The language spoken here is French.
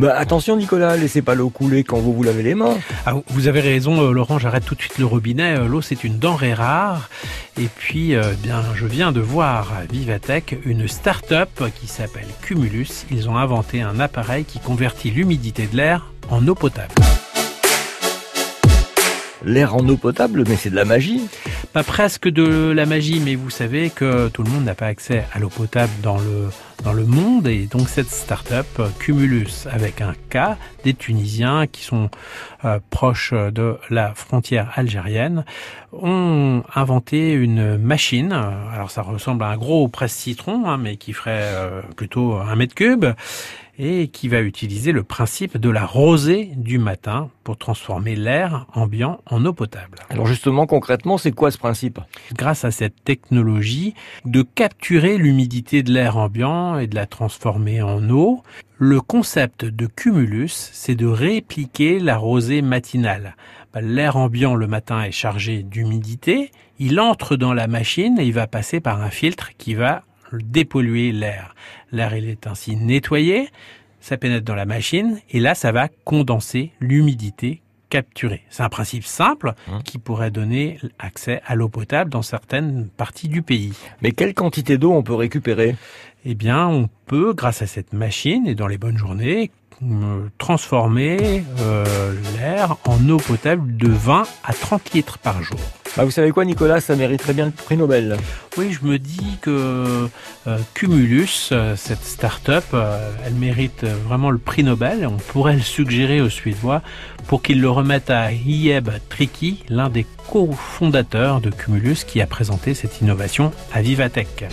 Bah attention Nicolas, laissez pas l'eau couler quand vous vous lavez les mains. Ah, vous avez raison euh, Laurent, j'arrête tout de suite le robinet. Euh, L'eau c'est une denrée rare. Et puis, euh, bien, je viens de voir à Vivatech une start-up qui s'appelle Cumulus. Ils ont inventé un appareil qui convertit l'humidité de l'air en eau potable. L'air en eau potable, mais c'est de la magie. Pas presque de la magie, mais vous savez que tout le monde n'a pas accès à l'eau potable dans le, dans le monde. Et donc cette start-up, Cumulus, avec un K, des Tunisiens qui sont euh, proches de la frontière algérienne, ont inventé une machine. Alors ça ressemble à un gros presse-citron, hein, mais qui ferait euh, plutôt un mètre cube et qui va utiliser le principe de la rosée du matin pour transformer l'air ambiant en eau potable. Alors justement, concrètement, c'est quoi ce principe? Grâce à cette technologie de capturer l'humidité de l'air ambiant et de la transformer en eau, le concept de cumulus, c'est de répliquer la rosée matinale. Bah, l'air ambiant le matin est chargé d'humidité, il entre dans la machine et il va passer par un filtre qui va dépolluer l'air. L'air, il est ainsi nettoyé, ça pénètre dans la machine, et là, ça va condenser l'humidité capturée. C'est un principe simple Hein. qui pourrait donner accès à l'eau potable dans certaines parties du pays. Mais quelle quantité d'eau on peut récupérer? Eh bien, on peut, grâce à cette machine et dans les bonnes journées, euh, transformer euh, l'air en eau potable de 20 à 30 litres par jour. Bah vous savez quoi Nicolas, ça mériterait bien le prix Nobel. Oui, je me dis que euh, Cumulus, euh, cette start-up, euh, elle mérite vraiment le prix Nobel on pourrait le suggérer aux Suédois pour qu'ils le remettent à Ieb Tricki, l'un des cofondateurs de Cumulus qui a présenté cette innovation à Vivatech.